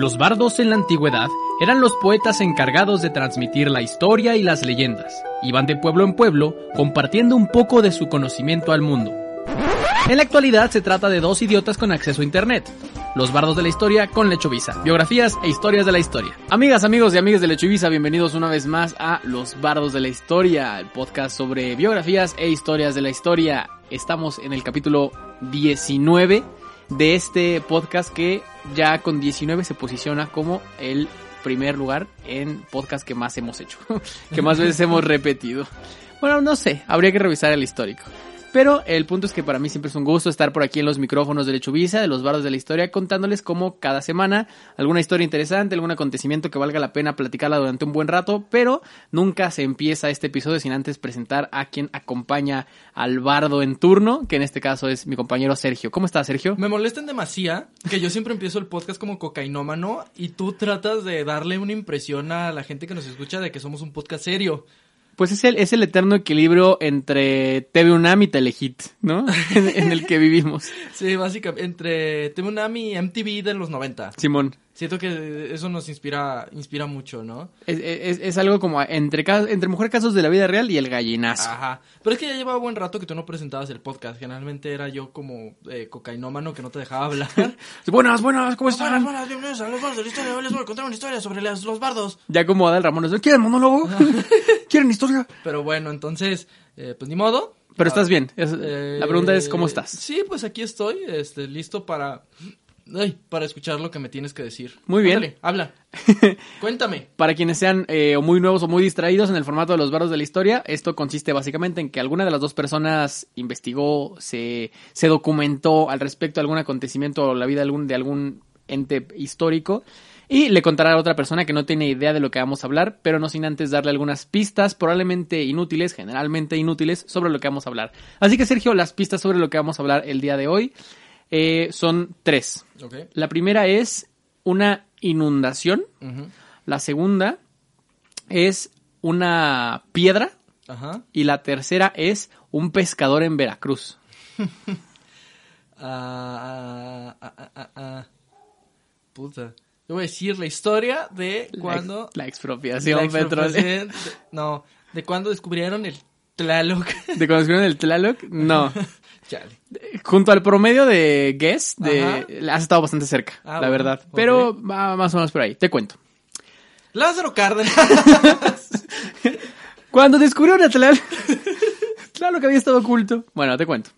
Los bardos en la antigüedad eran los poetas encargados de transmitir la historia y las leyendas. Iban de pueblo en pueblo compartiendo un poco de su conocimiento al mundo. En la actualidad se trata de dos idiotas con acceso a internet. Los bardos de la historia con Lechovisa, biografías e historias de la historia. Amigas, amigos y amigas de Lechovisa, bienvenidos una vez más a Los bardos de la historia, el podcast sobre biografías e historias de la historia. Estamos en el capítulo 19 de este podcast que ya con 19 se posiciona como el primer lugar en podcast que más hemos hecho, que más veces hemos repetido. Bueno, no sé, habría que revisar el histórico. Pero el punto es que para mí siempre es un gusto estar por aquí en los micrófonos de Lechuvisa, de los bardos de la historia, contándoles como cada semana alguna historia interesante, algún acontecimiento que valga la pena platicarla durante un buen rato, pero nunca se empieza este episodio sin antes presentar a quien acompaña al bardo en turno, que en este caso es mi compañero Sergio. ¿Cómo estás, Sergio? Me molesta en demasía que yo siempre empiezo el podcast como cocainómano y tú tratas de darle una impresión a la gente que nos escucha de que somos un podcast serio. Pues es el, es el eterno equilibrio entre TV UNAM y Telehit, ¿no? en, en el que vivimos. Sí, básicamente, entre TV UNAM y MTV de los 90. Simón. Siento que eso nos inspira, inspira mucho, ¿no? Es, es, es algo como entre, entre mujer casos de la vida real y el gallinazo. Ajá. Pero es que ya llevaba buen rato que tú no presentabas el podcast. Generalmente era yo como eh, cocainómano que no te dejaba hablar. Buenas, buenas, ¿cómo Buenas, están? buenas, bienvenidos a los bardos de la historia. Hoy les voy a contar una historia sobre las- los bardos. Ya como Adal Ramones, ¿no? ¿quieren monólogo? ¿Quieren historia? Pero bueno, entonces, eh, pues ni modo. Pero Ah, estás bien. Es- Eh, la pregunta es, ¿cómo estás? Sí, pues aquí estoy, este, listo para, ay, para escuchar lo que me tienes que decir. Muy bien. Ándale, habla. Cuéntame. Para quienes sean eh, o muy nuevos o muy distraídos en el formato de los bardos de la historia, esto consiste básicamente en que alguna de las dos personas investigó, se, se documentó al respecto de algún acontecimiento o la vida de algún, de algún ente histórico y le contará a otra persona que no tiene idea de lo que vamos a hablar, pero no sin antes darle algunas pistas, probablemente inútiles, generalmente inútiles, sobre lo que vamos a hablar. Así que Sergio, las pistas sobre lo que vamos a hablar el día de hoy eh, son tres. La primera es una inundación. La segunda es una piedra. Y la tercera es un pescador en Veracruz. Ah. Puta. Te voy a decir la historia de La cuando... ex- La, expropiación petrolera. expropiación de- No, de cuando descubrieron el Tlaloc. ¿De cuando escribieron el Tlaloc? No. Chale. Junto al promedio de Guess, de, has estado bastante cerca, Ah, la bueno, verdad. Pero va más o menos por ahí. Te cuento. Lázaro Cárdenas. Cuando descubrieron a Tlaloc, Tlaloc había estado oculto. Bueno, te cuento.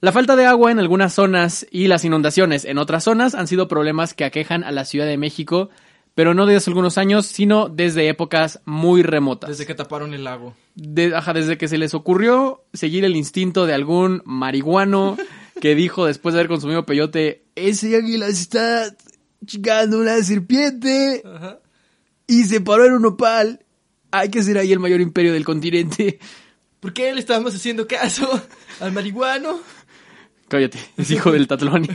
La falta de agua en algunas zonas y las inundaciones en otras zonas han sido problemas que aquejan a la Ciudad de México, pero no desde hace algunos años, sino desde épocas muy remotas. Desde que taparon el lago. De- ajá, desde que se les ocurrió seguir el instinto de algún marihuano que dijo después de haber consumido peyote, ese águila está chingando una serpiente Ajá. y se paró en un opal. Hay que ser ahí el mayor imperio del continente. ¿Por qué le estábamos haciendo caso al marihuano? Cállate, es hijo del Tatloni.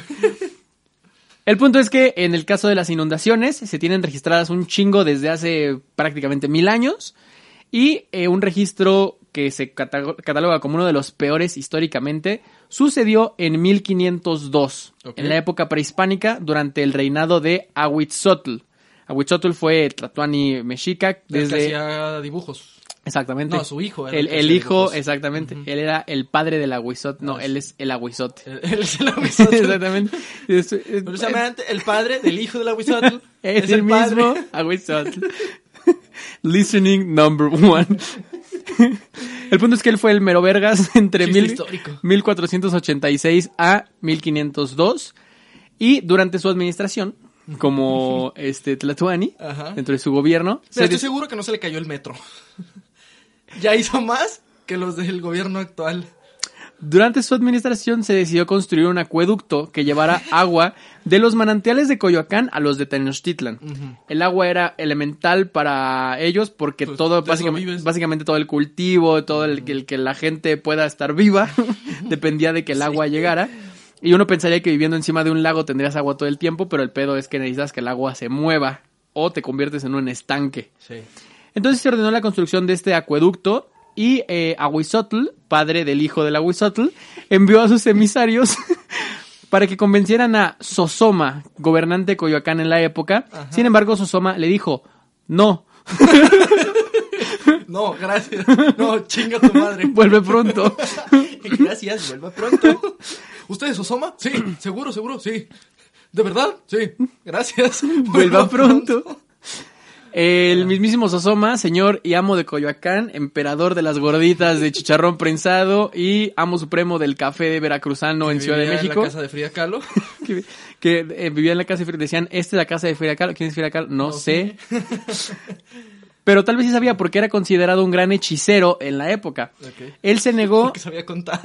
El punto es que en el caso de las inundaciones se tienen registradas un chingo desde hace prácticamente mil años y eh, un registro que se cata- cataloga como uno de los peores históricamente sucedió en 1502, Ok. en la época prehispánica durante el reinado de Ahuitzotl. Ahuitzotl fue Tlatuani mexica Desde... Que hacía dibujos. Exactamente. No, su hijo era El, el el hijo, dibujos. exactamente. Ujú. Él era el padre del agüizote. No, Ah, él es el agüizote. Él es el aguizote. exactamente. Es, es- el padre del hijo del aguizote. es el, mismo padre. Listening number one. El punto es que él fue el mero vergas entre mil- histórico. 1486 a 1502 y durante su administración como este Tlatuani Ajá. dentro de su gobierno Pero se estoy seguro que no se le cayó el metro. ya hizo más que los del gobierno actual. Durante su administración se decidió construir un acueducto que llevara agua de los manantiales de Coyoacán a los de Tenochtitlan. El agua era elemental para ellos porque Pues, todo, básicamente, todo el cultivo, todo el, que- el que la gente pueda estar viva, dependía de que el agua llegara. Y uno pensaría que viviendo encima de un lago tendrías agua todo el tiempo, pero el pedo es que necesitas que el agua se mueva o te conviertes en un estanque. Sí. Entonces se ordenó la construcción de este acueducto y eh, Ahuizotl, padre del hijo del Ahuizotl, envió a sus emisarios para que convencieran a Sosoma, gobernante de Coyoacán en la época. Sin embargo, Sosoma le dijo, no, No, gracias. No, chinga tu madre. vuelve pronto. Gracias, vuelva pronto. ¿Usted es Osoma? Sí, seguro, seguro, sí. ¿De verdad? Sí. Gracias. vuelva pronto. El mismísimo Sosoma, señor y amo de Coyoacán, emperador de las gorditas de chicharrón prensado y amo supremo del café de veracruzano en Ciudad de Vivía México. En la casa de Frida Kahlo. que, que, eh, vivía en la casa de Frida. Decían, esta es la casa de Frida Kahlo. ¿Quién es Frida Kahlo? No, No sé. Pero tal vez sí sabía porque era considerado un gran hechicero en la época. Él se negó Porque sabía contar.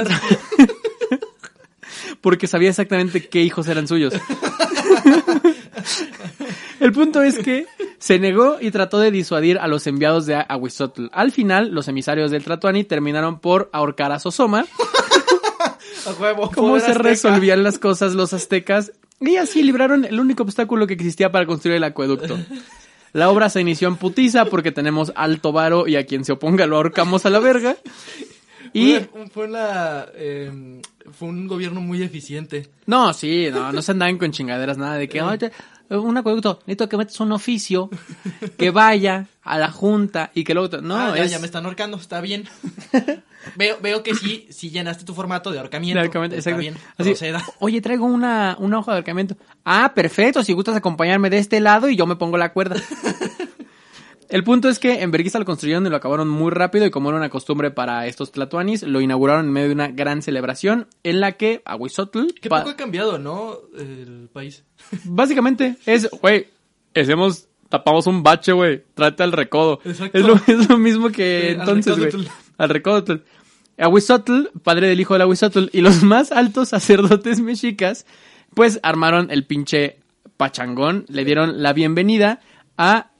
porque sabía exactamente qué hijos eran suyos. El punto es que se negó y trató de disuadir a los enviados de Ahuizotl. Al final, los emisarios del Tlatoani terminaron por ahorcar a Sosoma. Huevo. ¿Cómo se azteca. resolvían las cosas los aztecas? Y así libraron el único obstáculo que existía para construir el acueducto. La obra se inició en putiza porque tenemos alto varo y a quien se oponga lo ahorcamos a la verga. Y Fue, fue una, eh, fue un gobierno muy eficiente. no, sí, no, no se andaban con chingaderas, nada de que "Ay, te- un acueducto, necesito que metas un oficio, que vaya a la junta y que luego no, ah, ya, es ya me están ahorcando, está bien. veo, veo que sí, sí llenaste tu formato de ahorcamiento. de ahorcamiento, está bien, Así. Oye, traigo una, una hoja de ahorcamiento. Ah, perfecto, si gustas acompañarme de este lado y yo me pongo la cuerda. El punto es que en Berguisa lo construyeron y lo acabaron muy rápido y como era una costumbre para estos tlatoanis, lo inauguraron en medio de una gran celebración en la que Aguizotl, Qué pa- poco ha cambiado, ¿no? El país. básicamente es, güey, hacemos, tapamos un bache, güey, trata el recodo. Exacto. Es lo, es lo mismo que entonces, güey. Al recodotl. Ahuizotl, padre del hijo del Ahuizotl, y los más altos sacerdotes mexicas, pues armaron el pinche pachangón, le dieron la bienvenida a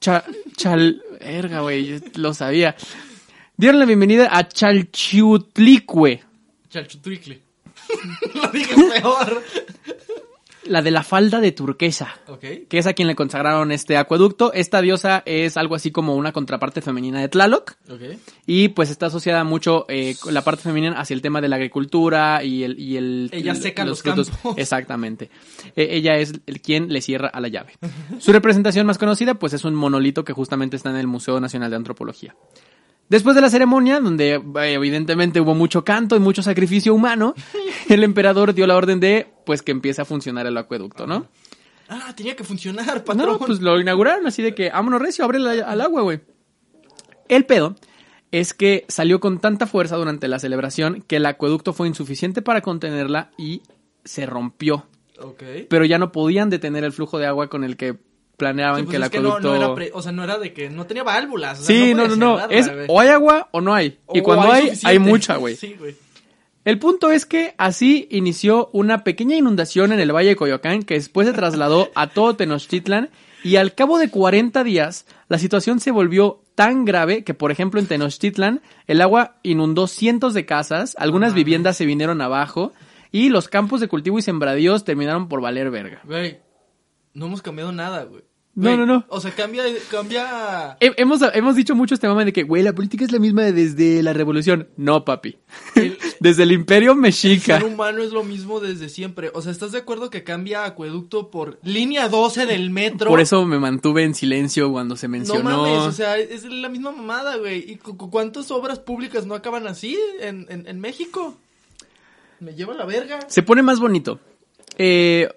Cha- Chal... Verga, güey, lo sabía. Dieron la bienvenida a Chalchiutlicue, Chalchutricle. Lo dije peor. La de la falda de turquesa. que es a quien le consagraron este acueducto. Esta diosa es algo así como una contraparte femenina de Tlaloc. Ok. Y pues está asociada mucho eh, con la parte femenina hacia el tema de la agricultura y el... Y el Ella seca los frutos. campos. Exactamente. Eh, ella es el quien le cierra a la llave. Su representación más conocida pues es un monolito que justamente está en el Museo Nacional de Antropología. Después de la ceremonia, donde eh, evidentemente hubo mucho canto y mucho sacrificio humano, el emperador dio la orden de pues que empiece a funcionar el acueducto, ¿no? Ah, tenía que funcionar, patrón. No, pues lo inauguraron así de que, vámonos recio, abre al agua, güey. El pedo es que salió con tanta fuerza durante la celebración que el acueducto fue insuficiente para contenerla y se rompió. Ok. Pero ya no podían detener el flujo de agua con el que planeaban Sí, pues que el es que no, acueducto... no era pre- o sea, no era de que no tenía válvulas. o sea, Sí, no, no, no. Es güey. o hay agua o no hay. Y cuando hay, hay mucha, güey. Sí, güey. El punto es que así inició una pequeña inundación en el Valle de Coyoacán que después se trasladó a todo Tenochtitlan y al cabo de 40 días la situación se volvió tan grave que por ejemplo en Tenochtitlan el agua inundó cientos de casas, algunas viviendas se vinieron abajo y los campos de cultivo y sembradíos terminaron por valer verga. Güey, no hemos cambiado nada, güey. No, no, no. O sea, cambia, cambia... He- Hemos, hemos dicho mucho este mame de que, güey, la política es la misma desde la revolución. No, papi. El- Desde el imperio El mexica. ser humano es lo mismo desde siempre. O sea, ¿estás de acuerdo que cambia acueducto por línea 12 del metro? Por eso me mantuve en silencio cuando se No mencionó. mames, o sea, es la misma mamada, güey. ¿Y cu- cu- cuántas obras públicas no acaban así en, en, en México? Me lleva la verga. Se pone más bonito. Eh,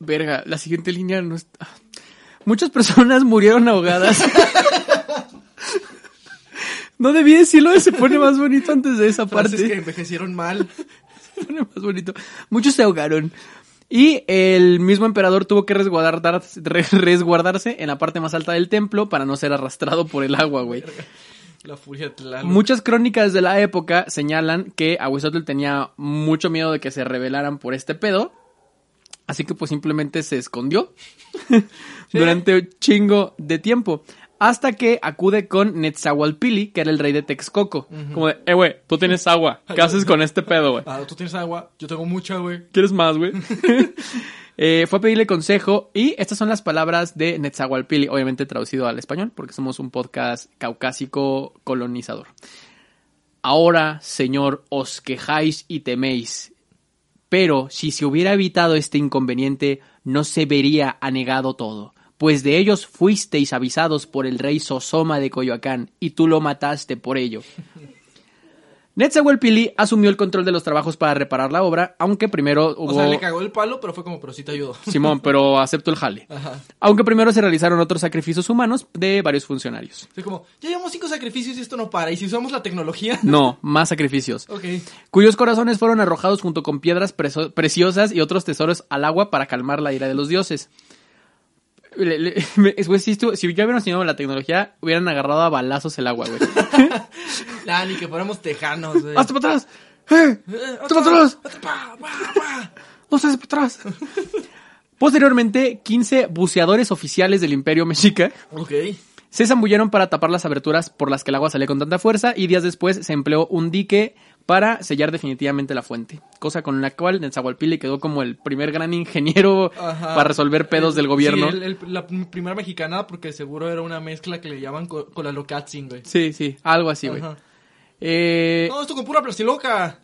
verga, la siguiente línea no está. Muchas personas murieron ahogadas. no debí decirlo de se pone más bonito antes de esa Frases parte. que envejecieron mal. Se pone más bonito. Muchos se ahogaron. Y el mismo emperador tuvo que resguardar- re- resguardarse en la parte más alta del templo para no ser arrastrado por el agua, güey. La furia. Muchas crónicas de la época señalan que Ahuizotl tenía mucho miedo de que se rebelaran por este pedo. Así que pues simplemente se escondió durante un chingo de tiempo. Hasta que acude con Netzahualpili, que era el rey de Texcoco. Como de, eh, güey, tú tienes agua. ¿Qué haces con este pedo, güey? Ah, tú tienes agua, yo tengo mucha, güey. ¿Quieres más, güey? Eh, fue a pedirle consejo y estas son las palabras de Netzahualpili, obviamente traducido al español, porque somos un podcast caucásico colonizador. Ahora, señor, os quejáis y teméis, Pero si se hubiera evitado este inconveniente, no se vería anegado todo. Pues de ellos fuisteis avisados por el rey Sosoma de Coyoacán, y tú lo mataste por ello. Netzahualpili asumió el control de los trabajos para reparar la obra, aunque primero hubo... O sea, le cagó el palo, pero fue como, pero sí te ayudó. Simón, pero acepto el jale. Ajá. Aunque primero se realizaron otros sacrificios humanos de varios funcionarios. Fue como, ya llevamos cinco sacrificios y esto no para. ¿Y si usamos la tecnología? No, más sacrificios. Ok. Cuyos corazones fueron arrojados junto con piedras preciosas y otros tesoros al agua para calmar la ira de los dioses. Le- le- me- es- güey, si, estu- si ya hubieran enseñado la tecnología, hubieran agarrado a balazos el agua, güey. Ah, ni que fuéramos tejanos, güey. ¡Hazte para atrás! ¡Eh! Eh, ¡Hazte para atrás! ¡No se hace para atrás! Posteriormente, 15 buceadores oficiales del Imperio Mexica Ok. se zambulleron para tapar las aberturas por las que el agua salía con tanta fuerza y días después se empleó un dique para sellar definitivamente la fuente, cosa con la cual Netzahualpili quedó como el primer gran ingeniero Ajá. para resolver pedos El- del gobierno. Sí, el- el- la primera mexicana, porque seguro era una mezcla que le llaman co- con la locatzin, güey. Sí, sí, algo así, güey. Eh, No, esto con pura plastiloca.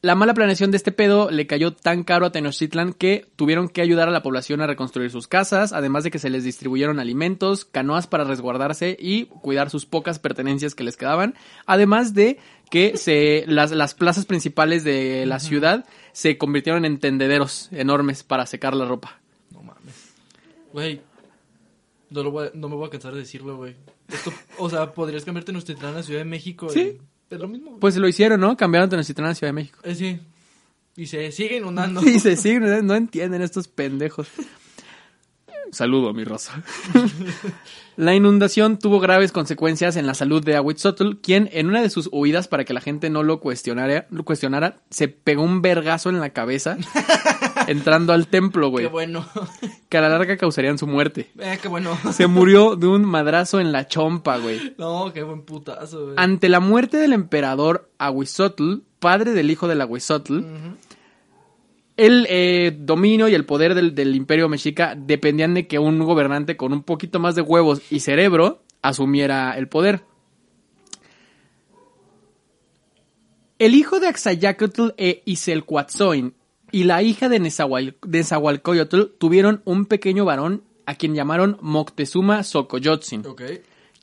La mala planeación de este pedo le cayó tan caro a Tenochtitlan que tuvieron que ayudar a la población a reconstruir sus casas, además de que se les distribuyeron alimentos, canoas para resguardarse y cuidar sus pocas pertenencias que les quedaban, además de que se las, las plazas principales de la ciudad se convirtieron en tendederos enormes para secar la ropa. No mames. Güey. No, lo voy a- no me voy a cansar de decirlo, güey. Esto, o sea, podrías cambiarte Tenochtitlán a Ciudad de México. Sí. y- Es lo mismo. Pues lo hicieron, ¿no? Cambiaron Tenochtitlan a Ciudad de México. Eh, sí. Y se sigue inundando. Y se siguen, no entienden estos pendejos. Saludo, mi raza. la inundación tuvo graves consecuencias en la salud de Ahuitzotl, quien en una de sus huidas para que la gente no lo cuestionara, lo cuestionara se pegó un vergazo en la cabeza entrando al templo, Qué güey, bueno. que a la larga causarían su muerte. Eh, qué bueno. Se murió de un madrazo en la chompa, güey. No, qué buen putazo, güey. Ante la muerte del emperador Ahuizotl, padre del hijo del Ahuizotl, el eh, dominio y el poder del, del imperio mexica dependían de que un gobernante con un poquito más de huevos y cerebro asumiera el poder. El hijo de Axayacatl e Iselcuatzoin y la hija de Nezahual- de Nezahualcóyotl tuvieron un pequeño varón a quien llamaron Moctezuma Xocoyotzin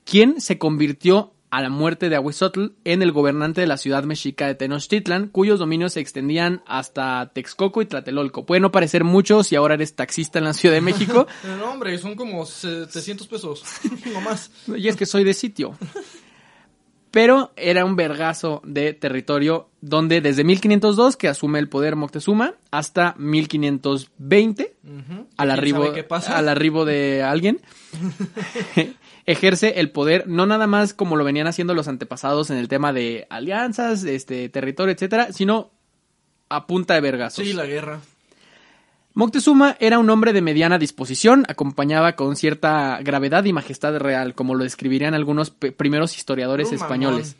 quien se convirtió a la muerte de Ahuizotl en el gobernante de la ciudad mexica de Tenochtitlan, cuyos dominios se extendían hasta Texcoco y Tlatelolco. Puede no parecer mucho si ahora eres taxista en la Ciudad de México, No, hombre, son como 700 pesos. no más. y es que soy de sitio. Pero era un vergazo de territorio donde desde 1502 que asume el poder Moctezuma hasta 1520 Ujú. al ¿Quién arribo, sabe qué pasa? al arribo de alguien, ejerce el poder no nada más como lo venían haciendo los antepasados en el tema de alianzas, este territorio, etcétera, sino a punta de vergazos. Sí, la guerra. Moctezuma era un hombre de mediana disposición, acompañaba con cierta gravedad y majestad real, como lo describirían algunos primeros historiadores españoles.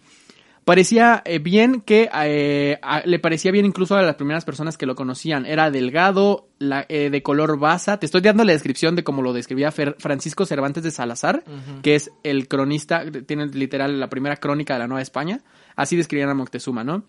Parecía eh, bien que eh, a- le parecía bien incluso a las primeras personas que lo conocían. Era delgado, la- eh, de color basa. Te estoy dando la descripción de cómo lo describía Fer- Francisco Cervantes de Salazar, que es el cronista, tiene literal la primera crónica de la Nueva España. Así describían a Moctezuma, ¿no?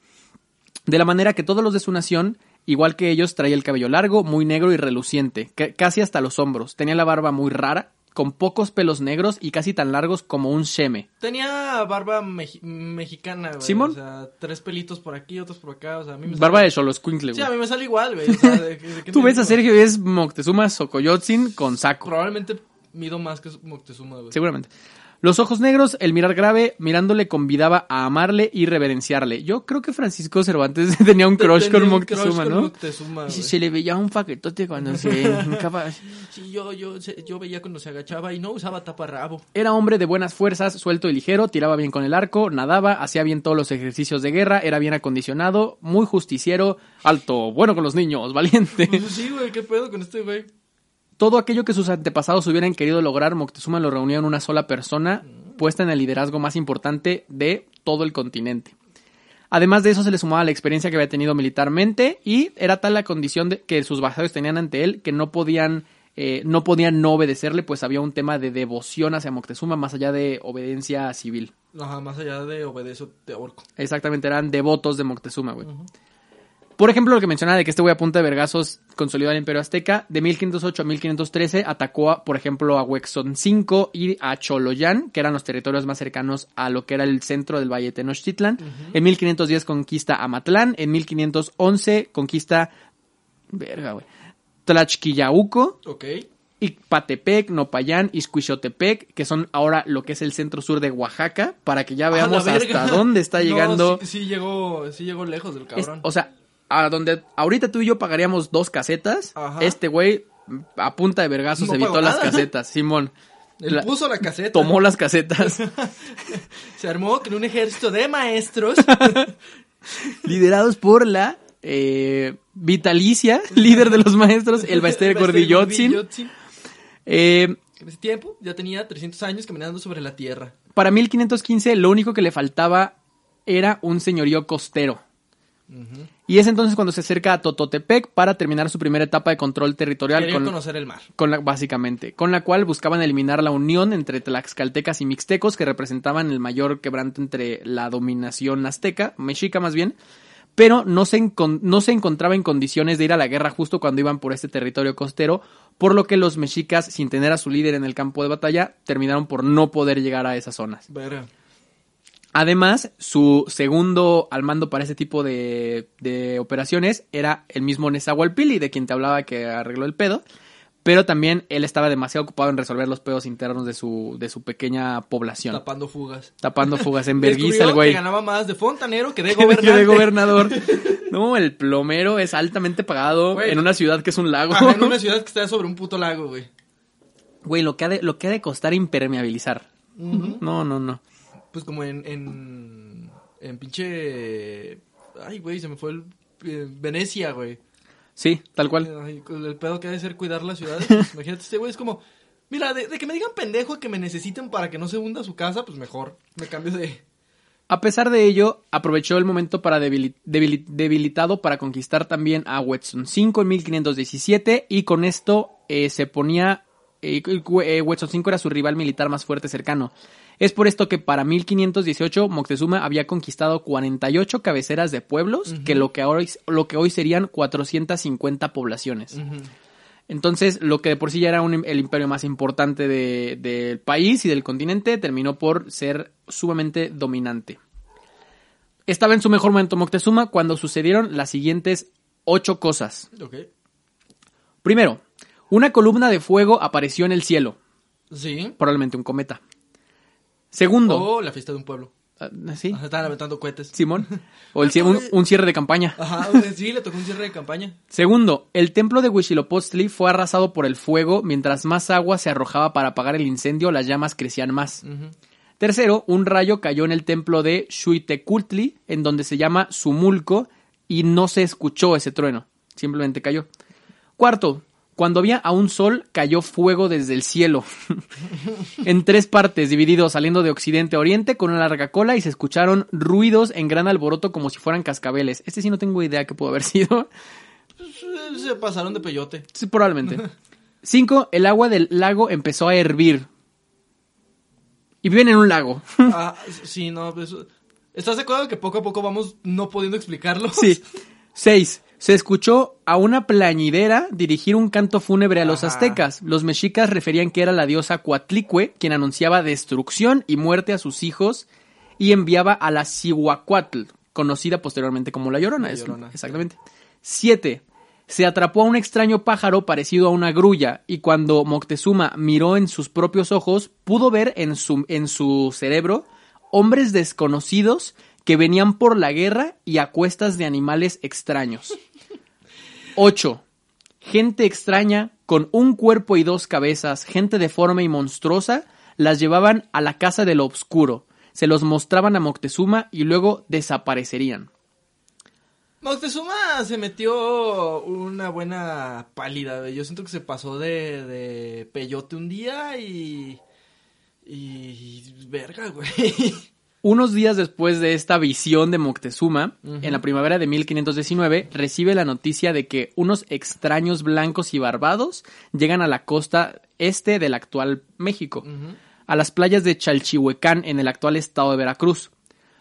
De la manera que todos los de su nación, igual que ellos, traía el cabello largo, muy negro y reluciente, ca- casi hasta los hombros. Tenía la barba muy rara, con pocos pelos negros y casi tan largos como un sheme. Tenía barba meji- mexicana, güey. ¿Simón? O sea, tres pelitos por aquí, otros por acá. O sea, a mí me Barba sale... de Xoloscuincle, Sí, güey. a mí me sale igual, güey. O sea, de- de- de qué Tú ves a? Sergio y es Moctezuma Xocoyotzin con saco. Probablemente mido más que Moctezuma, güey. Seguramente. Los ojos negros, el mirar grave, mirándole convidaba a amarle y reverenciarle. Yo creo que Francisco Cervantes tenía un crush Tenía con crush Moctezuma, con ¿no? Moctezuma, Y se le veía un paquetote cuando se hincaba. Sí, yo, yo, se- yo veía cuando se agachaba y no usaba taparrabo. Era hombre de buenas fuerzas, suelto y ligero, tiraba bien con el arco, nadaba, hacía bien todos los ejercicios de guerra, era bien acondicionado, muy justiciero, alto, bueno con los niños, valiente. Pues sí, güey, qué pedo con este güey. Todo aquello que sus antepasados hubieran querido lograr, Moctezuma lo reunió en una sola persona, puesta en el liderazgo más importante de todo el continente. Además de eso se le sumaba la experiencia que había tenido militarmente y era tal la condición de que sus vasallos tenían ante él que no podían eh, no podían no obedecerle, pues había un tema de devoción hacia Moctezuma más allá de obediencia civil. Ajá, más allá de obedezo, te ahorco. Exactamente, eran devotos de Moctezuma, güey. Por ejemplo, lo que mencionaba de que este güey a punta de vergazos consolidó el Imperio Azteca, de 1508 a 1513 atacó, a, por ejemplo, a Huexoncinco y a Choloyán, que eran los territorios más cercanos a lo que era el centro del Valle de Tenochtitlan. En 1510 conquista Amatlán, en 1511 conquista, verga, güey, Tlaxquillauco, Ok. Icpatepec, Nopayán, Iscuixotepec, que son ahora lo que es el centro sur de Oaxaca, para que ya veamos hasta dónde está No, llegando. sí, sí llegó, sí llegó lejos del Es- cabrón. o sea, a donde ahorita tú y yo pagaríamos dos casetas, Ajá. este güey a punta de vergazos No evitó las nada. casetas, Simón. Él la- puso la caseta. Tomó las casetas, Se armó con un ejército de maestros. liderados por la eh, vitalicia, líder de los maestros, el Baester Gordiyotzin. Eh, En ese tiempo ya tenía 300 años caminando sobre la tierra. para 1515 lo único que le faltaba era un señorío costero. Y es entonces cuando se acerca a Tototepec para terminar su primera etapa de control territorial Quería con, conocer el mar. con la, básicamente, con la cual buscaban eliminar la unión entre tlaxcaltecas y mixtecos que representaban el mayor quebranto entre la dominación azteca, mexica más bien, pero no se, no se encontraba en condiciones de ir a la guerra justo cuando iban por este territorio costero, por lo que los mexicas, sin tener a su líder en el campo de batalla, terminaron por no poder llegar a esas zonas. Además, su segundo al mando para ese tipo de, de operaciones era el mismo Nezahualpili, de quien te hablaba que arregló el pedo. Pero también él estaba demasiado ocupado en resolver los pedos internos de su, de su pequeña población. Tapando fugas. tapando fugas en vergüenza el güey. que ganaba más de fontanero que de Que de- gobernador. No, el plomero es altamente pagado Güey. en una ciudad que es un lago. Ajá, en una ciudad que está sobre un puto lago, güey. Güey, lo que ha de, lo que ha de costar impermeabilizar. No, no, no. Pues como en, en, en pinche... Ay, güey, se me fue el... eh, Venecia, güey. Sí, tal cual. Ay, el pedo que ha de ser cuidar las ciudades. pues, imagínate, este güey es como... Mira, de, de que me digan pendejo que me necesiten para que no se hunda su casa, pues mejor. Me cambio de... A pesar de ello, aprovechó el momento para debili- debili- debilitado para conquistar también a Huetzoncinco en 1517 y con esto eh, se ponía eh, eh, Huetzoncinco era su rival militar más fuerte cercano. Es por esto que para 1518 Moctezuma había conquistado 48 cabeceras de pueblos, que lo que, hoy, lo que hoy serían 450 poblaciones. Entonces, lo que de por sí ya era un- el imperio más importante de- del país y del continente, terminó por ser sumamente dominante. Estaba en su mejor momento Moctezuma cuando sucedieron las siguientes ocho cosas. Primero, una columna de fuego apareció en el cielo, Sí. probablemente un cometa. Segundo, O la fiesta de un pueblo. ah, ¿sí? Ajá, Estaban aventando cohetes. Simón, o el un, un cierre de campaña. Ajá, sí, le tocó un cierre de campaña. Segundo, el templo de Huitzilopochtli fue arrasado por el fuego, mientras más agua se arrojaba para apagar el incendio, las llamas crecían más. Tercero, un rayo cayó en el templo de Xuitecultli, en donde se llama Sumulco, y no se escuchó ese trueno, simplemente cayó. Cuarto, cuando había aún sol, cayó fuego desde el cielo, en tres partes, dividido saliendo de occidente a oriente con una larga cola, y se escucharon ruidos en gran alboroto como si fueran cascabeles. Este sí no tengo idea qué pudo haber sido. Pues, eh, se pasaron de peyote. Sí, probablemente. Cinco, el agua del lago empezó a hervir. Y viven en un lago. Ah, sí, no, pues, ¿Estás de acuerdo que poco a poco vamos no pudiendo explicarlo? Sí. Seis. Se escuchó a una plañidera dirigir un canto fúnebre a los Ajá. aztecas. Los mexicas referían que era la diosa Coatlicue, quien anunciaba destrucción y muerte a sus hijos y enviaba a la Cihuacuatl, conocida posteriormente como la Llorona. La es- Llorona. exactamente. Siete. Se atrapó a un extraño pájaro parecido a una grulla y cuando Moctezuma miró en sus propios ojos, pudo ver en su, en su cerebro hombres desconocidos que venían por la guerra y a cuestas de animales extraños. 8. Gente extraña, con un cuerpo y dos cabezas, gente deforme y monstruosa, las llevaban a la casa de lo obscuro, se los mostraban a Moctezuma y luego desaparecerían. Moctezuma se metió una buena pálida. Yo siento que se pasó de, de peyote un día y... Y... Verga, güey. Unos días después de esta visión de Moctezuma, en la primavera de 1519, recibe la noticia de que unos extraños blancos y barbados llegan a la costa este del actual México, a las playas de Chalchihuecán en el actual estado de Veracruz.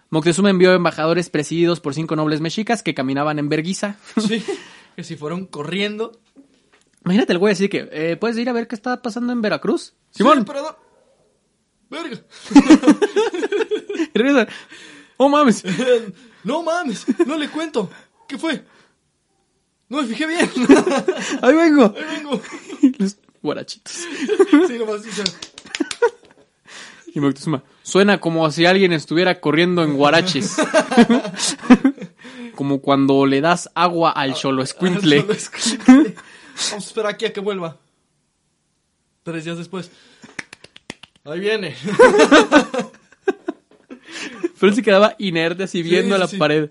Moctezuma envió embajadores presididos por cinco nobles mexicas que caminaban en verguiza. Sí, que si fueron corriendo. Imagínate el güey así que, eh, ¿puedes ir a ver qué está pasando en Veracruz? Simón. Verga. Regresa, Oh mames. No mames, no le cuento. ¿Qué fue? No me fijé bien. Ahí vengo. Ahí vengo. Los guarachitos. Sí, nomás sí. Y Moctezuma, suena como si alguien estuviera corriendo en guaraches. como cuando le das agua al cholo. Solo escuintle. Vamos a esperar aquí a que vuelva. Tres días después. Ahí viene. Pero él se quedaba inerte así viendo a la sí. pared.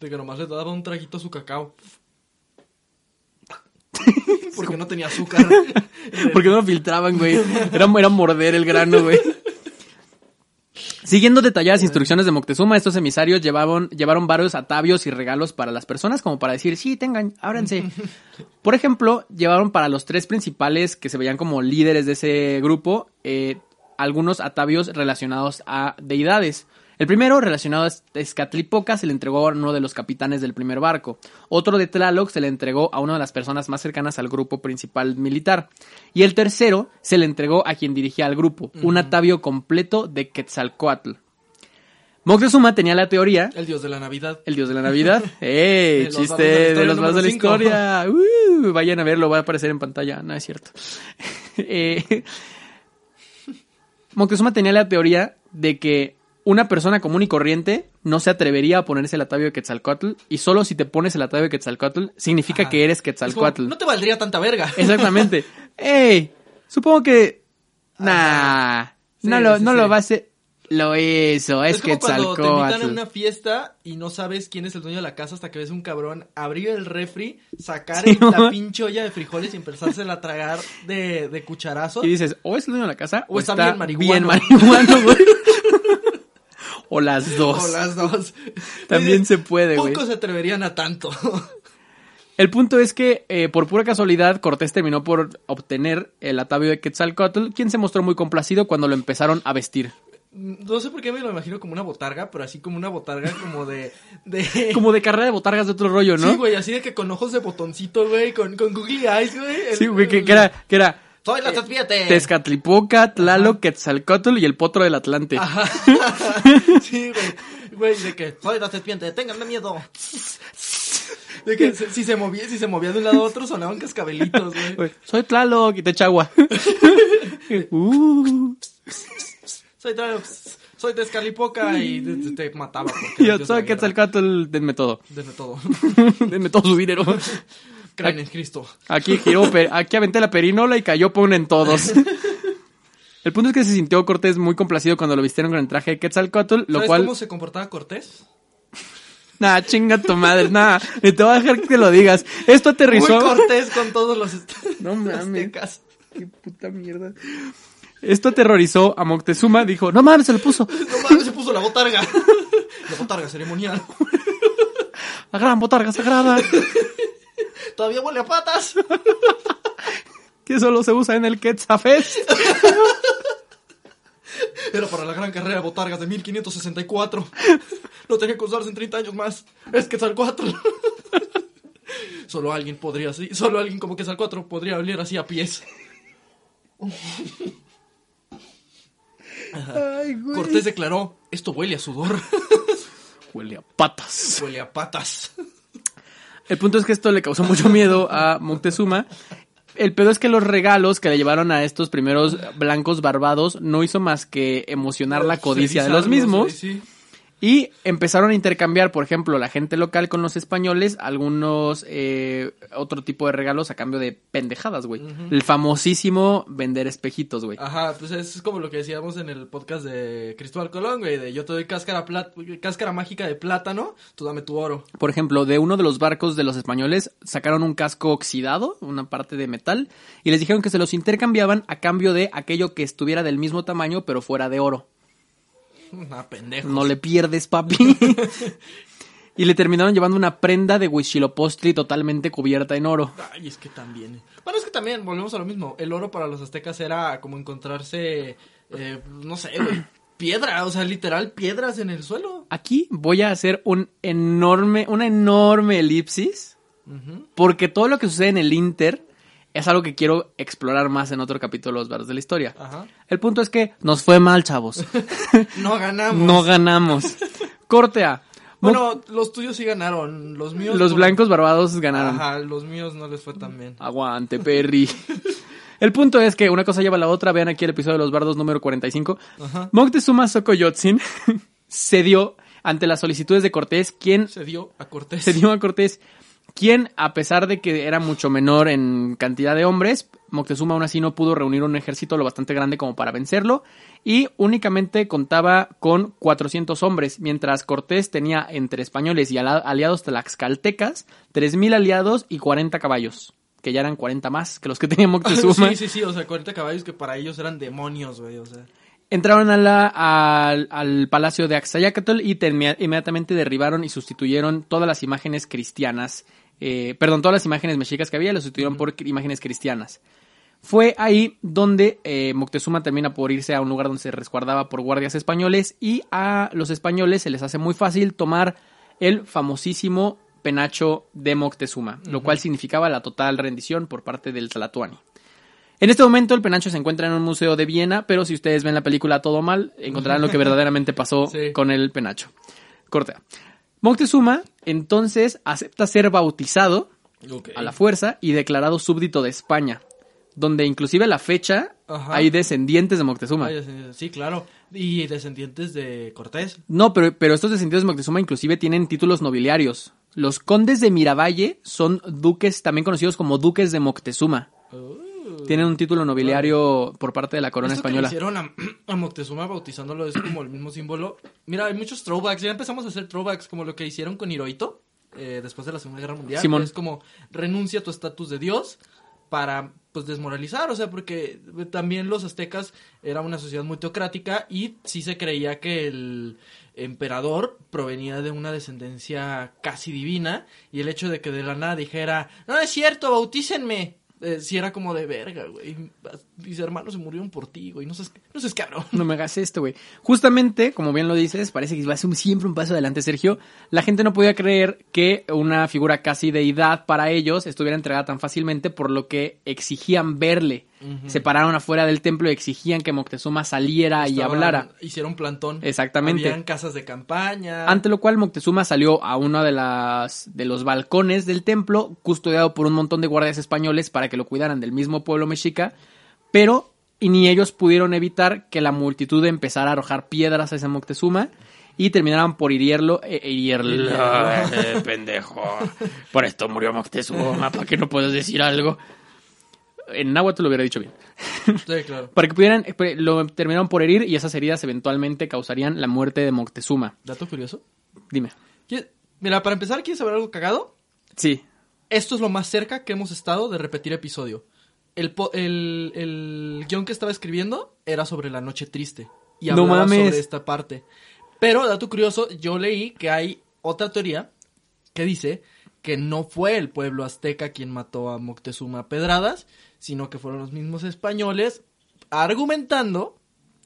De que nomás le daba un traguito a su cacao. Porque no tenía azúcar. Porque no lo filtraban, güey. Era, era morder el grano, güey. Siguiendo detalladas instrucciones de Moctezuma, estos emisarios llevaban, llevaron varios atavios y regalos para las personas, como para decir, sí, tengan, ábranse. Por ejemplo, llevaron para los tres principales que se veían como líderes de ese grupo, eh, algunos atavios relacionados a deidades. El primero, relacionado a Escatlipoca, se le entregó a uno de los capitanes del primer barco. Otro de Tlaloc se le entregó a una de las personas más cercanas al grupo principal militar. Y el tercero se le entregó a quien dirigía al grupo, un atavio completo de Quetzalcoatl. Moctezuma tenía la teoría El dios de la Navidad. el dios de la Navidad. ¡Eh! De chiste de los más de la historia. Uh, vayan a verlo, va a aparecer en pantalla. No es cierto. Eh, Moctezuma tenía la teoría de que una persona común y corriente no se atrevería a ponerse el atavio de Quetzalcoatl y solo si te pones el atavio de Quetzalcoatl significa Ajá. que eres como, Quetzalcoatl. no te valdría tanta verga. Exactamente. ¡Ey! Supongo que... Nah. Sí, no lo, sí, no sí. lo va a hacer... Lo hizo, es, Es como cuando te invitan a Quetzalcoatl. una fiesta y no sabes quién es el dueño de la casa hasta que ves un cabrón abrir el refri, sacar Sí, el- la pinche olla de frijoles y empezársela a tragar de, de cucharazo. Y dices, o es el dueño de la casa O está bien marihuano. bien marihuano, güey. o las dos. O las dos. También se puede, güey. Pocos se atreverían a tanto. El punto es que, eh, por pura casualidad, Cortés terminó por obtener el atavio de Quetzalcoatl, quien se mostró muy complacido cuando lo empezaron a vestir. No sé por qué me lo imagino como una botarga, pero así como una botarga como de... de... Como de carrera de botargas de otro rollo, ¿no? Sí, güey, así de que con ojos de botoncito, güey, con, con googly eyes, güey. El- Sí, güey, que, que era, que era Soy la serpiente. Tezcatlipoca, Tlaloc, Quetzalcoatl y el potro del Atlante. Ajá. sí, güey. Güey, de que soy la serpiente, ténganme miedo. De que si se movía, si se movía de un lado a otro sonaban cascabelitos, güey. Soy Tlaloc y te echa agua. Uh. Soy Trano, soy Tezcatlipoca y te, mataba. Yo soy. Quetzalcoatl, denme todo. Denme todo. denme todo su dinero. Creen en Cristo. Aquí giró, aquí aventé la perinola y cayó ponen todos. El punto es que se sintió Cortés muy complacido cuando lo vistieron con el traje de Quetzalcoatl, lo ¿Sabes cual... cómo se comportaba Cortés? Nah, chinga tu madre, nah, ni te voy a dejar que lo digas. Esto Muy aterrizó... Cortés con todos los No mames. Qué puta mierda. Esto aterrorizó a Moctezuma, dijo, no mames, se lo puso. No mames, se puso la botarga. La botarga ceremonial. La gran botarga sagrada, Todavía huele a patas. que solo se usa en el Quetzafest. Era para la gran carrera de botargas de 1564. No tenía que usarse en 30 años más. Es Quetzalcoatl. Solo alguien podría así. Solo alguien como Quetzalcoatl podría oler así a pies. Ay, güey. Cortés declaró: Esto huele a sudor. Huele a patas. Huele a patas. El punto es que esto le causó mucho miedo a Moctezuma. El pedo es que los regalos que le llevaron a estos primeros blancos barbados no hizo más que emocionar la codicia de los mismos. güey, sí. Y empezaron a intercambiar, por ejemplo, la gente local con los españoles, algunos eh, otro tipo de regalos a cambio de pendejadas, güey. El famosísimo vender espejitos, güey. Ajá, pues es como lo que decíamos en el podcast de Cristóbal Colón, güey, de yo te doy cáscara, plat- cáscara mágica de plátano, tú dame tu oro. Por ejemplo, de uno de los barcos de los españoles sacaron un casco oxidado, una parte de metal, y les dijeron que se los intercambiaban a cambio de aquello que estuviera del mismo tamaño pero fuera de oro. Una pendejo. No le pierdes, papi. y le terminaron llevando una prenda de Huitzilopochtli totalmente cubierta en oro. Ay, es que también. Bueno, es que también, volvemos a lo mismo. El oro para los aztecas era como encontrarse, eh, no sé, güey. piedra, o sea, literal piedras en el suelo. Aquí voy a hacer un enorme, una enorme elipsis, porque todo lo que sucede en el Inter es algo que quiero explorar más en otro capítulo de los barros de la historia. Ajá. El punto es que nos fue mal, chavos. No ganamos. no ganamos. Corte A. Bueno, los tuyos sí ganaron, los míos. los por- blancos barbados ganaron. Ajá, los míos no les fue tan bien. Aguante, Perry. El punto es que una cosa lleva a la otra. Vean aquí el episodio de los bardos número 45. Ajá. Moctezuma Xocoyotzin cedió ante las solicitudes de Cortés, quien Se dio a Cortés. se dio a Cortés, quien, a pesar de que era mucho menor en cantidad de hombres, Moctezuma aún así no pudo reunir un ejército lo bastante grande como para vencerlo y únicamente contaba con 400 hombres, mientras Cortés tenía entre españoles y aliados tlaxcaltecas 3.000 aliados y 40 caballos, que ya eran 40 más que los que tenía Moctezuma. sí, sí, sí, o sea, 40 caballos que para ellos eran demonios, güey, o sea. Entraron a la- al, al palacio de Axayacatl y inmediatamente derribaron y sustituyeron todas las imágenes cristianas. Eh, perdón, todas las imágenes mexicas que había las sustituyeron por imágenes cristianas. Fue ahí donde eh, Moctezuma termina por irse a un lugar donde se resguardaba por guardias españoles y a los españoles se les hace muy fácil tomar el famosísimo penacho de Moctezuma, lo cual significaba la total rendición por parte del Tlatoani. En este momento el penacho se encuentra en un museo de Viena, pero si ustedes ven la película Todo Mal, encontrarán lo que verdaderamente pasó Sí. con el penacho. Cortea. Moctezuma entonces acepta ser bautizado a la fuerza y declarado súbdito de España, donde inclusive a la fecha Ajá. hay descendientes de Moctezuma. Ay, sí, sí, claro. Y descendientes de Cortés. No, pero, pero estos descendientes de Moctezuma inclusive tienen títulos nobiliarios. Los condes de Miravalle son duques, también conocidos como duques de Moctezuma. Tienen un título nobiliario por parte de la corona Esto que española. le hicieron a, a Moctezuma bautizándolo es como el mismo símbolo. Mira, hay muchos throwbacks. Ya empezamos a hacer throwbacks como lo que hicieron con Hirohito eh, después de la Segunda Guerra Mundial. Simón. Es como renuncia a tu estatus de dios para pues desmoralizar, o sea, porque también los aztecas era una sociedad muy teocrática y sí se creía que el emperador provenía de una descendencia casi divina y el hecho de que de la nada dijera, no es cierto, bautícenme, eh, sí era como de verga, güey. Mis hermanos se murieron por ti, güey. No seas, no seas cabrón. No me hagas esto, güey. Justamente, como bien lo dices, parece que va a ser siempre un paso adelante, Sergio. La gente no podía creer que una figura casi deidad para ellos estuviera entregada tan fácilmente, por lo que exigían verle. Se pararon afuera del templo y exigían que Moctezuma saliera y hablara. Hicieron plantón. Exactamente. Habían casas de campaña. Ante lo cual Moctezuma salió a uno de las de los balcones del templo, custodiado por un montón de guardias españoles para que lo cuidaran del mismo pueblo mexica, pero y ni ellos pudieron evitar que la multitud empezara a arrojar piedras hacia Moctezuma y terminaran por herirlo, eh, herirlo, eh, pendejo. Por esto murió Moctezuma, para que no puedas decir algo. En náhuatl lo hubiera dicho bien. Sí, claro. Para que pudieran, eh, lo terminaron por herir y esas heridas eventualmente causarían la muerte de Moctezuma. Dato curioso. Dime. ¿Quieres- Mira, para empezar, ¿quieres saber algo cagado? Sí. Esto es lo más cerca que hemos estado de repetir episodio. El, el, el guion que estaba escribiendo era sobre la noche triste. Y No hablaba mames. sobre esta parte. Pero, dato curioso, yo leí que hay otra teoría que dice que no fue el pueblo azteca quien mató a Moctezuma a pedradas, sino que fueron los mismos españoles argumentando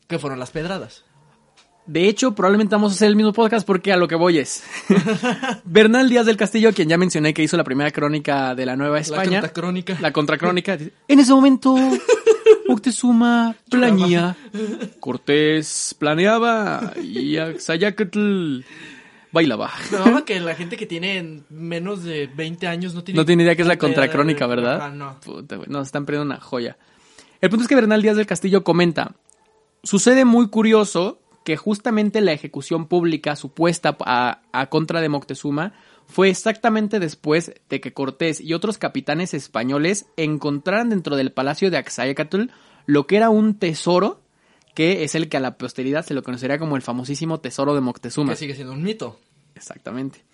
que fueron las pedradas. De hecho, probablemente vamos a hacer el mismo podcast porque a lo que voy es. Bernal Díaz del Castillo, quien ya mencioné que hizo la primera crónica de la Nueva España. La crónica. La contracrónica. En ese momento, Moctezuma planea. Cortés planeaba y Axayacatl bailaba. Me mama que la gente que tiene menos de 20 años no tiene... No tiene idea que es la contracrónica, ¿verdad? Ajá, no. Puta, nos están perdiendo una joya. El punto es que Bernal Díaz del Castillo comenta, sucede muy curioso que justamente la ejecución pública supuesta a, a contra de Moctezuma fue exactamente después de que Cortés y otros capitanes españoles encontraran dentro del palacio de Axayacatl lo que era un tesoro que es el que a la posteridad se lo conocería como el famosísimo tesoro de Moctezuma. Que sigue siendo un mito. Exactamente.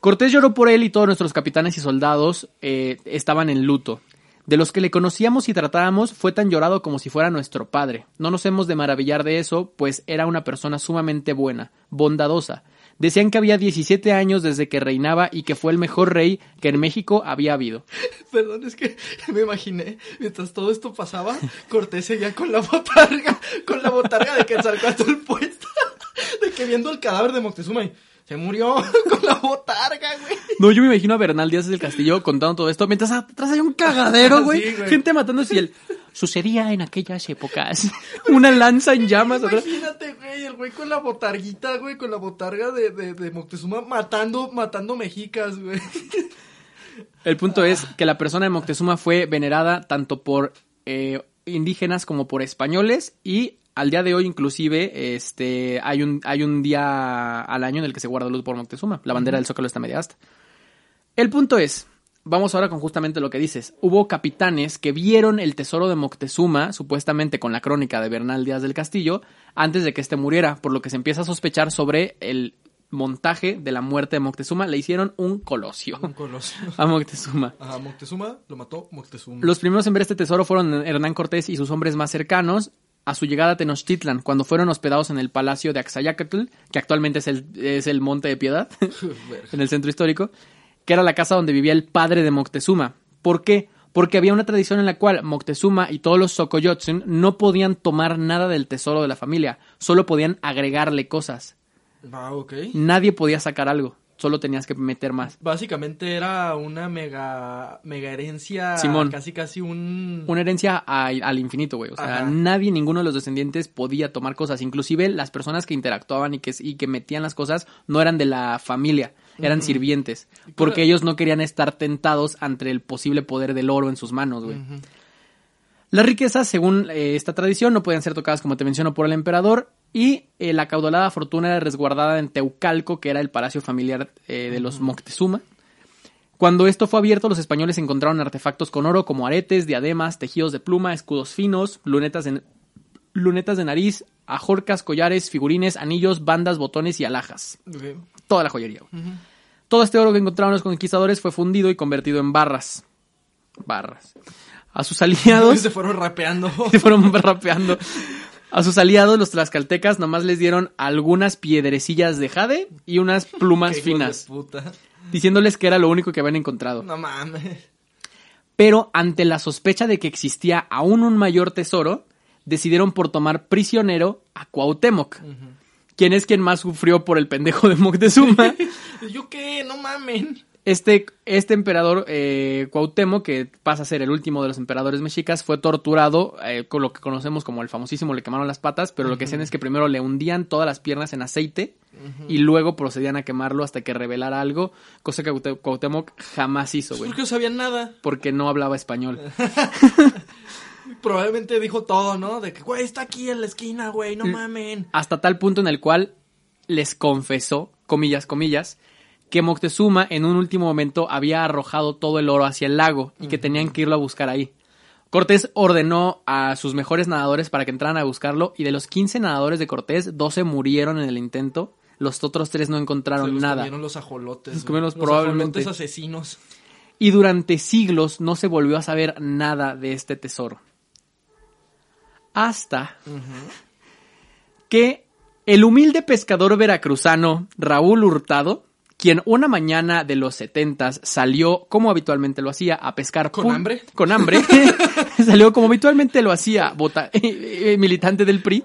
Cortés lloró por él y todos nuestros capitanes y soldados eh, estaban en luto. De los que le conocíamos y tratábamos fue tan llorado como si fuera nuestro padre. No nos hemos de maravillar de eso, pues era una persona sumamente buena, bondadosa, Decían que había 17 años desde que reinaba y que fue el mejor rey que en México había habido. Perdón, es que me imaginé, mientras todo esto pasaba, Cortés seguía con la botarga, con la botarga de Quetzalcóatl puesta, de que viendo el cadáver de Moctezuma y se murió con la botarga, güey. No, yo me imagino a Bernal Díaz del Castillo contando todo esto, mientras atrás hay un cagadero, güey. Sí, güey. Gente matándose y él... Sucedía en aquellas épocas. Una lanza en llamas. Imagínate, güey, el güey con la botarguita, güey, con la botarga de, de, de Moctezuma matando, matando mexicas, güey. El punto es que la persona de Moctezuma fue venerada tanto por eh, indígenas como por españoles y al día de hoy inclusive este hay un hay un día al año en el que se guarda luz por Moctezuma. La bandera del Zócalo está media asta. El punto es, vamos ahora con justamente lo que dices. Hubo capitanes que vieron el tesoro de Moctezuma, supuestamente con la crónica de Bernal Díaz del Castillo, antes de que éste muriera, por lo que se empieza a sospechar sobre el montaje de la muerte de Moctezuma. Le hicieron un colosio Un colosio. a Moctezuma. Ajá, Moctezuma lo mató Moctezuma. Los primeros en ver este tesoro fueron Hernán Cortés y sus hombres más cercanos a su llegada a Tenochtitlan, cuando fueron hospedados en el palacio de Axayacatl, que actualmente es el, es el Monte de Piedad, en el centro histórico, que era la casa donde vivía el padre de Moctezuma. ¿Por qué? Porque había una tradición en la cual Moctezuma y todos los Xocoyotzin no podían tomar nada del tesoro de la familia, solo podían agregarle cosas. Ah. Nadie podía sacar algo, solo tenías que meter más. Básicamente era una mega, mega herencia. Simón. Casi, casi un. Una herencia a- al infinito, güey. O sea, Ajá. nadie, ninguno de los descendientes podía tomar cosas. Inclusive las personas que interactuaban y que, y que metían las cosas no eran de la familia, eran sirvientes. Porque ellos no querían estar tentados ante el posible poder del oro en sus manos, güey. Las riquezas, según eh, esta tradición, no podían ser tocadas, como te menciono, por el emperador. Y eh, la caudalada fortuna era resguardada en Teucalco, que era el palacio familiar eh, de los Moctezuma. Cuando esto fue abierto, los españoles encontraron artefactos con oro como aretes, diademas, tejidos de pluma, escudos finos, lunetas de, lunetas de nariz, ajorcas, collares, figurines, anillos, bandas, botones y alhajas. Toda la joyería. Todo este oro que encontraron los conquistadores fue fundido y convertido en barras. Barras. A sus aliados Se fueron rapeando. se fueron rapeando. A sus aliados, los tlaxcaltecas, nomás les dieron algunas piedrecillas de jade y unas plumas finas, puta. diciéndoles que era lo único que habían encontrado. No mames. Pero ante la sospecha de que existía aún un mayor tesoro, decidieron por tomar prisionero a Cuauhtémoc, quien es quien más sufrió por el pendejo de Moctezuma. ¿Yo qué? No mamen. Este, este emperador eh, Cuauhtémoc, que pasa a ser el último de los emperadores mexicas, fue torturado eh, con lo que conocemos como el famosísimo le quemaron las patas, pero lo que hacían es que primero le hundían todas las piernas en aceite y luego procedían a quemarlo hasta que revelara algo, cosa que Cuauhté- Cuauhtémoc jamás hizo, güey, Porque no sabían nada. porque no hablaba español. Probablemente dijo todo, ¿no? De que, güey, está aquí en la esquina, güey, no mamen. hasta tal punto en el cual les confesó, comillas, comillas, que Moctezuma en un último momento había arrojado todo el oro hacia el lago y que tenían que irlo a buscar ahí. Cortés ordenó a sus mejores nadadores para que entraran a buscarlo y de los 15 nadadores de Cortés, 12 murieron en el intento, los otros tres no Se encontraron los nada. comieron los ajolotes. Los probablemente. ajolotes asesinos. Y durante siglos no se volvió a saber nada de este tesoro. Hasta que el humilde pescador veracruzano Raúl Hurtado, quien una mañana de los setentas salió, como habitualmente lo hacía, a pescar ¿Con hambre? Con hambre. salió como habitualmente lo hacía, bota- eh, militante del PRI,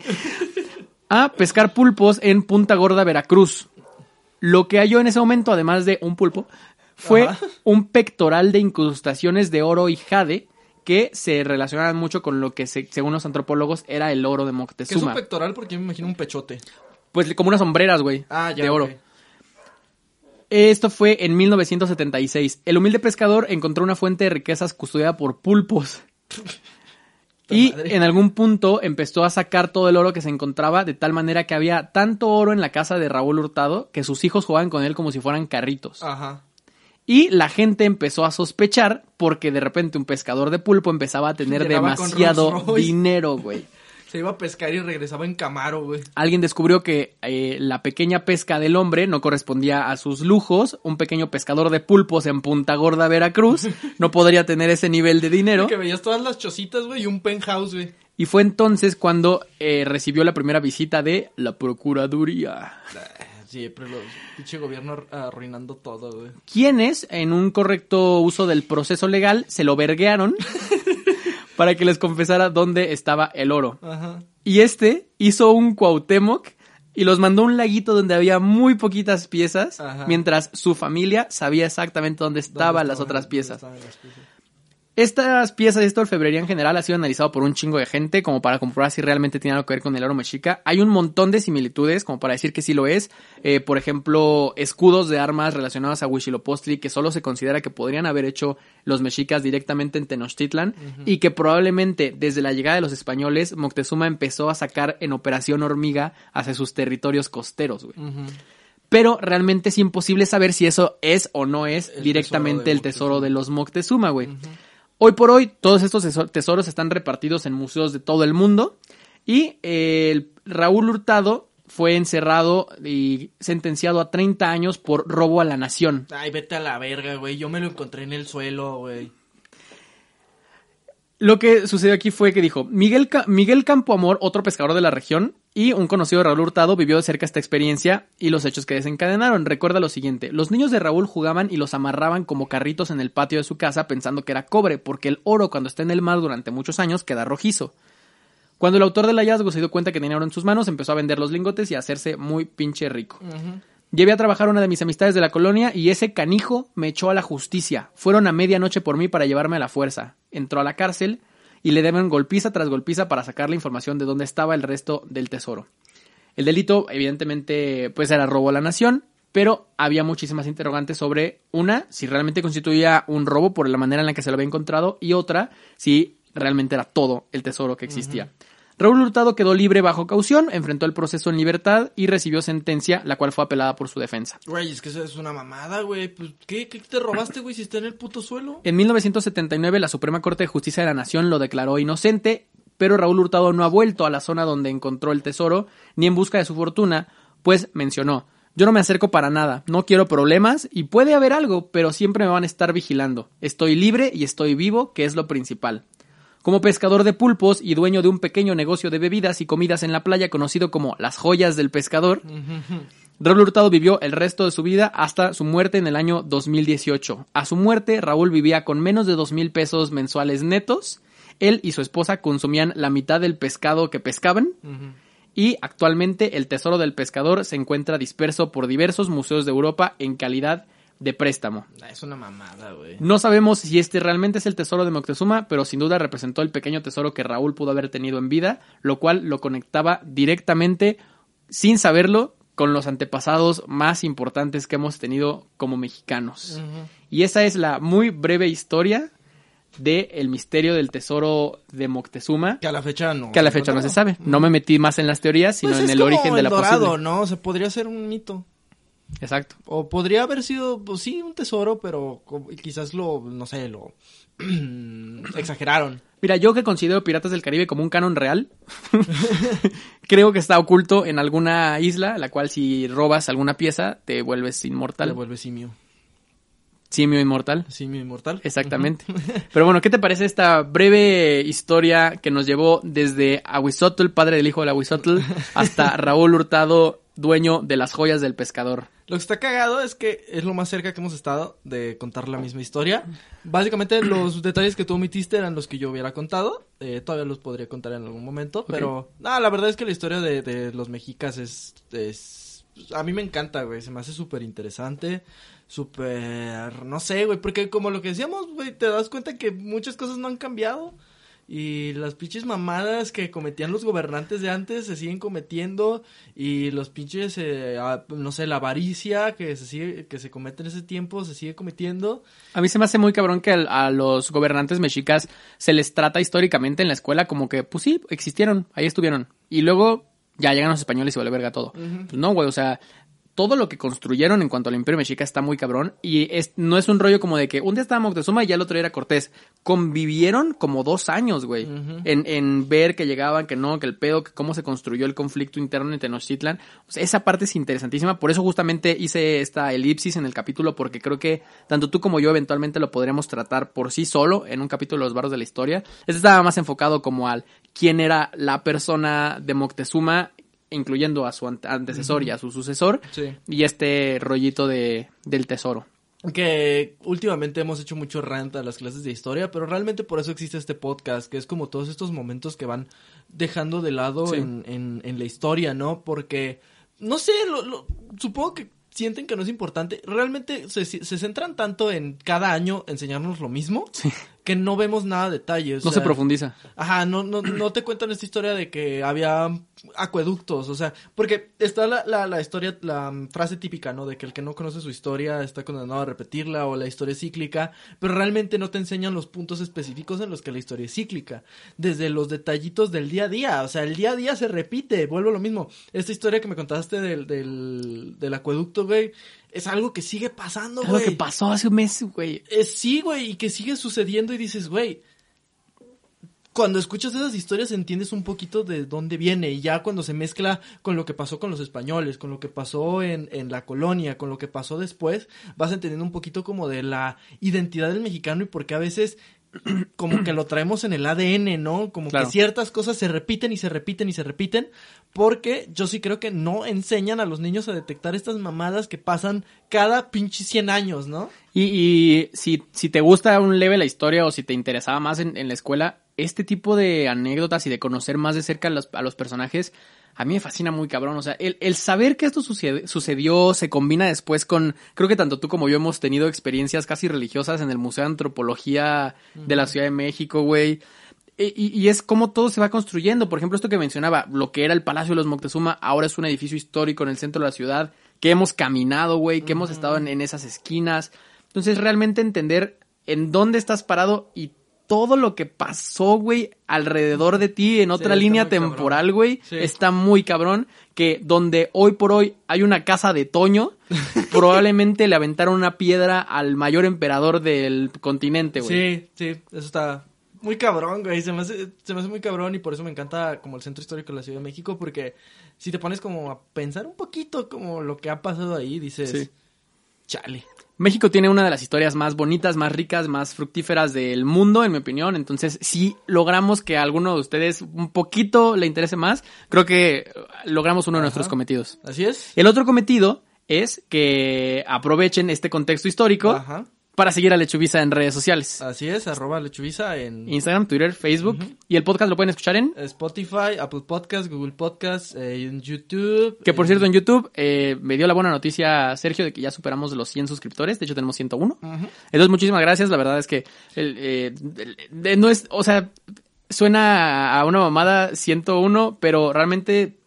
a pescar pulpos en Punta Gorda, Veracruz. Lo que halló en ese momento, además de un pulpo, fue Ajá. un pectoral de incrustaciones de oro y jade que se relacionaban mucho con lo que, se- según los antropólogos, era el oro de Que es un Moctezuma. pectoral porque yo me imagino un pechote. Pues como unas sombreras, güey, Ah, ya. de oro. Esto fue en 1976. El humilde pescador encontró una fuente de riquezas custodiada por pulpos. Y madre. en algún punto empezó a sacar todo el oro que se encontraba de tal manera que había tanto oro en la casa de Raúl Hurtado que sus hijos jugaban con él como si fueran carritos. Ajá. Y la gente empezó a sospechar porque de repente un pescador de pulpo empezaba a tener demasiado dinero, güey. Se iba a pescar y regresaba en Camaro, güey. Alguien descubrió que eh, la pequeña pesca del hombre no correspondía a sus lujos. Un pequeño pescador de pulpos en Punta Gorda, Veracruz, no podría tener ese nivel de dinero. Que veías todas las chocitas, güey, y un penthouse, güey. Y fue entonces cuando eh, recibió la primera visita de la Procuraduría. Siempre los pinche gobierno ar- arruinando todo, güey. quienes, en un correcto uso del proceso legal, se lo verguearon para que les confesara dónde estaba el oro. Ajá. Y este hizo un Cuauhtémoc y los mandó a un laguito donde había muy poquitas piezas, Ajá. mientras su familia sabía exactamente dónde estaban las otras ¿Dónde piezas. estaban las piezas? Estas piezas y esta orfebrería en general ha sido analizado por un chingo de gente como para comprobar si realmente tiene algo que ver con el oro mexica. Hay un montón de similitudes como para decir que sí lo es. Eh, por ejemplo, escudos de armas relacionados a Huitzilopochtli que solo se considera que podrían haber hecho los mexicas directamente en Tenochtitlan y que probablemente desde la llegada de los españoles Moctezuma empezó a sacar en operación hormiga hacia sus territorios costeros. güey. Pero realmente es imposible saber si eso es o no es El directamente tesoro el tesoro de los Moctezuma, güey. Hoy por hoy, todos estos teso- tesoros están repartidos en museos de todo el mundo. Y eh, el Raúl Hurtado fue encerrado y sentenciado a 30 años por robo a la nación. Ay, vete a la verga, güey. Yo me lo encontré en el suelo, güey. Lo que sucedió aquí fue que dijo, Miguel, Ca- Miguel Campoamor, otro pescador de la región, y un conocido de Raúl Hurtado vivió de cerca esta experiencia y los hechos que desencadenaron. Recuerda lo siguiente, los niños de Raúl jugaban y los amarraban como carritos en el patio de su casa pensando que era cobre, porque el oro cuando está en el mar durante muchos años queda rojizo. Cuando el autor del hallazgo se dio cuenta que tenía oro en sus manos, empezó a vender los lingotes y a hacerse muy pinche rico. Llevé a trabajar una de mis amistades de la colonia y ese canijo me echó a la justicia. Fueron a medianoche por mí para llevarme a la fuerza. Entró a la cárcel y le deben golpiza tras golpiza para sacar la información de dónde estaba el resto del tesoro. El delito, evidentemente, pues era robo a la nación, pero había muchísimas interrogantes sobre una, si realmente constituía un robo por la manera en la que se lo había encontrado, y otra, si realmente era todo el tesoro que existía. Raúl Hurtado quedó libre bajo caución, enfrentó el proceso en libertad y recibió sentencia, la cual fue apelada por su defensa. Güey, es que eso es una mamada, güey. Pues, ¿qué, ¿qué te robaste, güey, si está en el puto suelo? En 1979 la Suprema Corte de Justicia de la Nación lo declaró inocente, pero Raúl Hurtado no ha vuelto a la zona donde encontró el tesoro, ni en busca de su fortuna, pues mencionó, yo no me acerco para nada, no quiero problemas y puede haber algo, pero siempre me van a estar vigilando. Estoy libre y estoy vivo, que es lo principal. Como pescador de pulpos y dueño de un pequeño negocio de bebidas y comidas en la playa conocido como las joyas del pescador, Raúl Hurtado vivió el resto de su vida hasta su muerte en el año 2018. A su muerte, Raúl vivía con menos de dos mil pesos mensuales netos. Él y su esposa consumían la mitad del pescado que pescaban. Y actualmente el tesoro del pescador se encuentra disperso por diversos museos de Europa en calidad de préstamo. Ah, Es una mamada, güey. No sabemos si este realmente es el tesoro de Moctezuma, pero sin duda representó el pequeño tesoro que Raúl pudo haber tenido en vida, lo cual lo conectaba directamente, sin saberlo, con los antepasados más importantes que hemos tenido como mexicanos. Y esa es la muy breve historia de el misterio del tesoro de Moctezuma, Que a la fecha no. que a la fecha no se sabe. No me metí más en las teorías, sino Pues en el como origen de el la dorado, posible. ¿no? O sea, podría ser un mito. Exacto. O podría haber sido, pues sí, un tesoro, pero quizás lo, no sé, lo exageraron. Mira, yo que considero Piratas del Caribe como un canon real, creo que está oculto en alguna isla, la cual si robas alguna pieza te vuelves inmortal. vuelve simio. Simio inmortal. Simio inmortal. Exactamente. Pero bueno, ¿qué te parece esta breve historia que nos llevó desde Aguizotl, padre del hijo del Aguizotl, hasta Raúl Hurtado, dueño de las joyas del pescador? Lo que está cagado es que es lo más cerca que hemos estado de contar la misma historia. Básicamente los detalles que tú omitiste eran los que yo hubiera contado. Eh, todavía los podría contar en algún momento. Pero, no, la verdad es que la historia de, de los mexicas es, es... A mí me encanta, güey. Se me hace súper interesante. Súper... No sé, güey. Porque como lo que decíamos, güey, te das cuenta que muchas cosas no han cambiado. Y las pinches mamadas que cometían los gobernantes de antes se siguen cometiendo. Y los pinches, eh, no sé, la avaricia que se sigue, que se comete en ese tiempo se sigue cometiendo. A mí se me hace muy cabrón que a los gobernantes mexicas se les trata históricamente en la escuela como que, pues sí, existieron, ahí estuvieron. Y luego ya llegan los españoles y vale verga todo. Pues no, güey, o sea, todo lo que construyeron en cuanto al imperio mexica está muy cabrón. Y es, no es un rollo como de que un día estaba Moctezuma y ya el otro día era Cortés. Convivieron como dos años, güey. en, en ver que llegaban, que no, que el pedo, que cómo se construyó el conflicto interno en Tenochtitlan. O sea, esa parte es interesantísima. Por eso justamente hice esta elipsis en el capítulo, porque creo que tanto tú como yo eventualmente lo podremos tratar por sí solo en un capítulo de los barros de la historia. Este estaba más enfocado como al quién era la persona de Moctezuma incluyendo a su ante- antecesor y a su sucesor, Sí. y este rollito de, del tesoro. Que últimamente hemos hecho mucho rant a las clases de historia, pero realmente por eso existe este podcast, que es como todos estos momentos que van dejando de lado Sí. en, en, en la historia, ¿no? Porque, no sé, lo, lo- supongo que sienten que no es importante. Realmente se, se centran tanto en cada año enseñarnos lo mismo que no vemos nada de detalle. o No se profundiza. Ajá, no, no, no te cuentan esta historia de que había acueductos, o sea, porque está la, la, la historia, la frase típica, ¿no? De que el que no conoce su historia está condenado a repetirla o la historia es cíclica, pero realmente no te enseñan los puntos específicos en los que la historia es cíclica, desde los detallitos del día a día, o sea, el día a día se repite, vuelvo a lo mismo. Esta historia que me contaste del, del, del acueducto, güey, es algo que sigue pasando, Es güey. lo que pasó hace un mes, güey. Eh, sí, güey, y que sigue sucediendo y dices, güey, cuando escuchas esas historias entiendes un poquito de dónde viene y ya cuando se mezcla con lo que pasó con los españoles, con lo que pasó en, en la colonia, con lo que pasó después, vas entendiendo un poquito como de la identidad del mexicano y por qué a veces como que lo traemos en el ADN, ¿no? Como Claro. que ciertas cosas se repiten y se repiten y se repiten, porque yo sí creo que no enseñan a los niños a detectar estas mamadas que pasan cada pinche 100 años, ¿no? Y, y si, si te gusta un leve la historia o si te interesaba más en, en la escuela, este tipo de anécdotas y de conocer más de cerca a los, a los personajes, a mí me fascina muy cabrón. O sea, el, el saber que esto sucede- sucedió se combina después con, creo que tanto tú como yo hemos tenido experiencias casi religiosas en el Museo de Antropología de la Ciudad de México, güey. E- Y, y es como todo se va construyendo. Por ejemplo, esto que mencionaba, lo que era el Palacio de los Moctezuma, ahora es un edificio histórico en el centro de la ciudad, que hemos caminado, güey, que hemos estado en, en esas esquinas. Entonces, realmente entender en dónde estás parado y todo lo que pasó, güey, alrededor de ti en otra línea temporal, güey, Sí. está muy cabrón. Que donde hoy por hoy hay una casa de Toño, probablemente le aventaron una piedra al mayor emperador del continente, güey. Sí, sí, eso está muy cabrón, güey. Se me, hace, se me hace muy cabrón y por eso me encanta como el centro histórico de la Ciudad de México, porque si te pones como a pensar un poquito como lo que ha pasado ahí, dices, Sí. chale. México tiene una de las historias más bonitas, más ricas, más fructíferas del mundo, en mi opinión. Entonces, si logramos que a alguno de ustedes un poquito le interese más, creo que logramos uno de Ajá. nuestros cometidos. Así es. El otro cometido es que aprovechen este contexto histórico Ajá. Para seguir a Lechuvisa en redes sociales. Así es, arroba lechubiza en Instagram, Twitter, Facebook. Y el podcast lo pueden escuchar en... Spotify, Apple Podcast, Google Podcast, eh, en YouTube. Que por eh, cierto, en YouTube eh, me dio la buena noticia Sergio de que ya superamos los 100 suscriptores. De hecho, tenemos 101. Ujú. Entonces, muchísimas gracias. La verdad es que el, eh, el- no es, o sea, suena a una mamada 101, pero realmente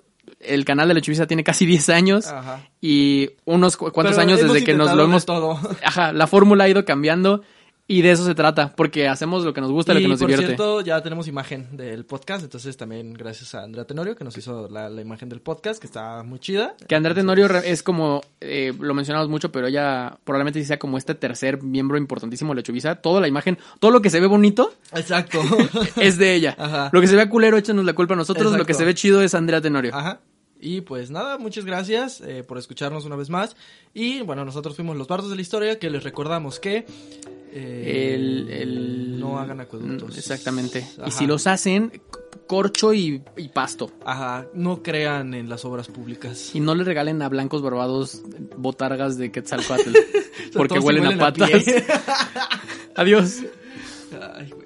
el canal de Lechubiza tiene casi 10 años Ajá. y unos cu- cuantos Pero años desde que nos lo hemos... todo. Ajá, la fórmula ha ido cambiando y de eso se trata, porque hacemos lo que nos gusta, lo y que nos por divierte. cierto, ya tenemos imagen del podcast, entonces también gracias a Andrea Tenorio que nos hizo la, la imagen del podcast, que está muy chida. Que Andrea Tenorio es como, eh, lo mencionamos mucho, pero ella probablemente sí sea como este tercer miembro importantísimo de Lechubiza. Toda la imagen, todo lo que se ve bonito Exacto. es de ella. Ajá. Lo que se ve culero, échanos la culpa a nosotros. Lo que se ve chido es Andrea Tenorio. Ajá. Y pues nada, muchas gracias eh, por escucharnos una vez más. Y bueno, nosotros fuimos los bardos de la historia, que les recordamos que... eh, El, el- No hagan acueductos. Exactamente. Ajá. Y si los hacen, corcho y, y pasto. Ajá, no crean en las obras públicas. Y no le regalen a blancos barbados botargas de Quetzalcoatl. porque huelen, huelen a patas. Adiós. Ay, güey.